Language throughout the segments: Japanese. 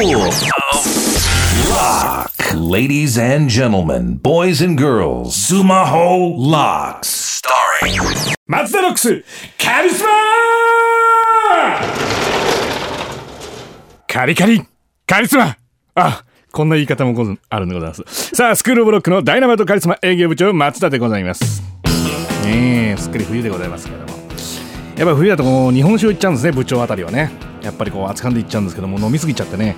Lock. Ladies and gentlemen, boys and girls, Sumaho Locks. Starring 松田ロックスカリスマカリカリカリスマあこんな言い方もあるんでございます。さあスクールブロックのダイナマイトカリスマ営業部長松田でございます。ねえすっかり冬でございますけども。やっぱ冬だとこう日本酒をいっちゃうんですね部長あたりはね。やっぱりこう熱燗でいっちゃうんですけども飲みすぎちゃってね。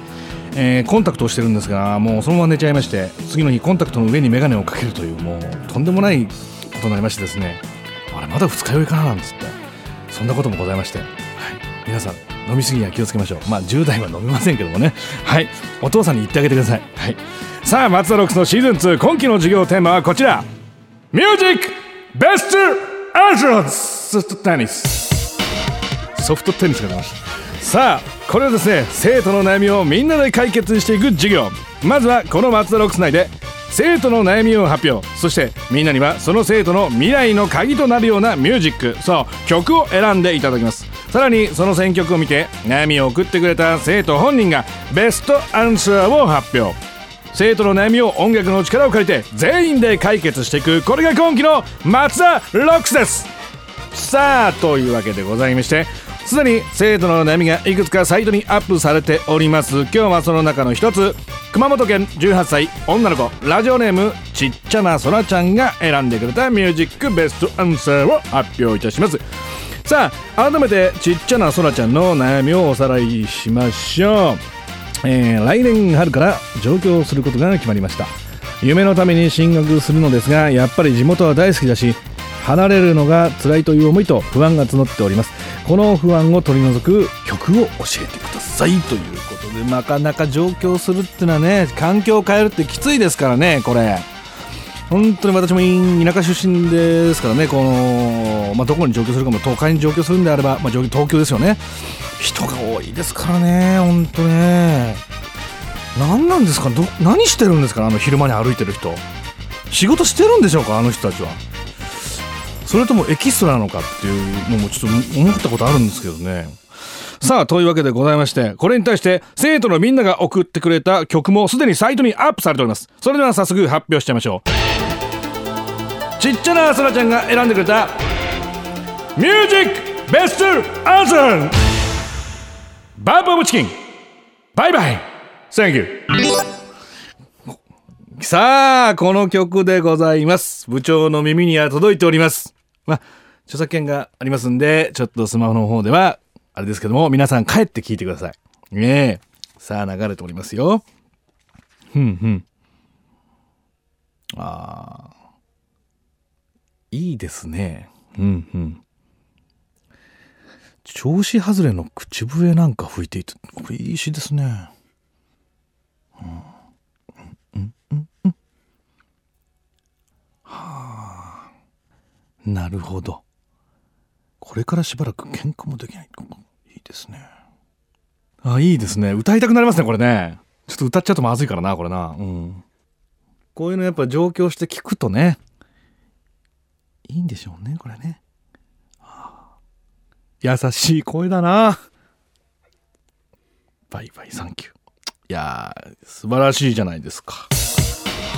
えーコンタクトをしてるんですがもうそのまま寝ちゃいまして次の日コンタクトの上に眼鏡をかけるというもうとんでもないことになりましてですね。あれまだ二日酔いかななんつって。そんなこともございまして、はい、皆さん飲みすぎには気をつけましょう。まあ10代は飲めませんけどもね。はい。お父さんに言ってあげてください、はい、さあ松田ロックスのシーズン2今期の授業テーマはこちら。ミュージックベストアンションソフトテニス。ソフトテニスが出ました。さあこれはですね生徒の悩みをみんなで解決していく授業。まずはこの松田ロックス内で生徒の悩みを発表。そしてみんなにはその生徒の未来の鍵となるようなミュージックそう曲を選んでいただきますさらにその選曲を見て悩みを送ってくれた生徒本人がベストアンサーを発表。生徒の悩みを音楽の力を借りて全員で解決していく。これが今期の松田ロックスです。さあというわけでございまして。すでに生徒の悩みがいくつかサイトにアップされております。今日はその中の一つ。熊本県18歳女の子。ラジオネームちっちゃなそらちゃんが選んでくれた。ミュージックベストアンサーを発表いたします。さあ改めてちっちゃなそらちゃんの悩みをおさらいしましょう。えー来年春から上京することが決まりました。夢のために進学するのですがやっぱり地元は大好きだし離れるのが辛いという思いと不安が募っております。この不安を取り除く曲を教えてくださいということでなかなか上京するっていうのはね環境を変えるってきついですからねこれ。本当に私も田舎出身ですからねこの、まあ、どこに上京するかも都会に上京するんであれば、まあ、上東京ですよね。人が多いですからね本当ね。何なんですか？ど何してるんですか？あの昼間に歩いてる人。仕事してるんでしょうか？あの人たちは。それともエキストラなのかっていうのもちょっと思ったことあるんですけどね。さあというわけでございましてこれに対して生徒のみんなが送ってくれた曲もすでにサイトにアップされております。それでは早速発表しちゃいましょう。ちっちゃなそらちゃんが選んでくれたミュージックベストアンサーバンプオブチキン。バイバイ。Thank you. さあこの曲でございます。部長の耳には届いております。まあ著作権がありますんでちょっとスマホの方ではあれですけども皆さん帰って聞いてください。ねえ。さあ流れておりますよ。ふんふん。あー。いいですね。うんうん。調子外れの口笛なんか吹いていてこれいい詩ですね。なるほど。これからしばらく喧嘩もできない。いいですね。あいいですね。歌いたくなりますねこれね。ちょっと歌っちゃうとまずいからなこれな。うん。こういうのやっぱ上京して聞くとね。いいんでしょうねこれね。はあ優しい声だな。バイバイサンキュー。いやー素晴らしいじゃないですか。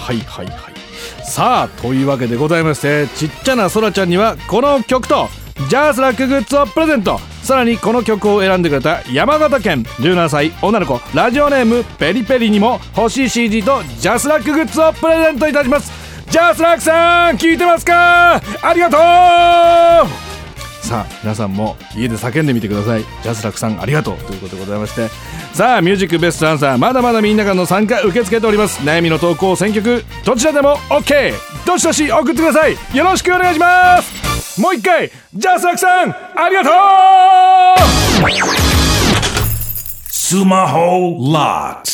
はいはいはい。さあというわけでございましてちっちゃなそらちゃんにはこの曲とジャスラックグッズをプレゼント。さらにこの曲を選んでくれた山形県17歳女の子ラジオネームペリペリにも欲しい CD とジャスラックグッズをプレゼントいたします。ジャスラックさん聞いてますか？ありがとう！さあ皆さんも家で叫んでみてください。ジャスラックさんありがとうということでございまして。さあミュージックベストアンサーまだまだみんなからの参加受け付けております。悩みの投稿選曲どちらでも OK どしどし送ってください。よろしくお願いします。もう一回ジャスラックさんありがとう。松田 LOCKS.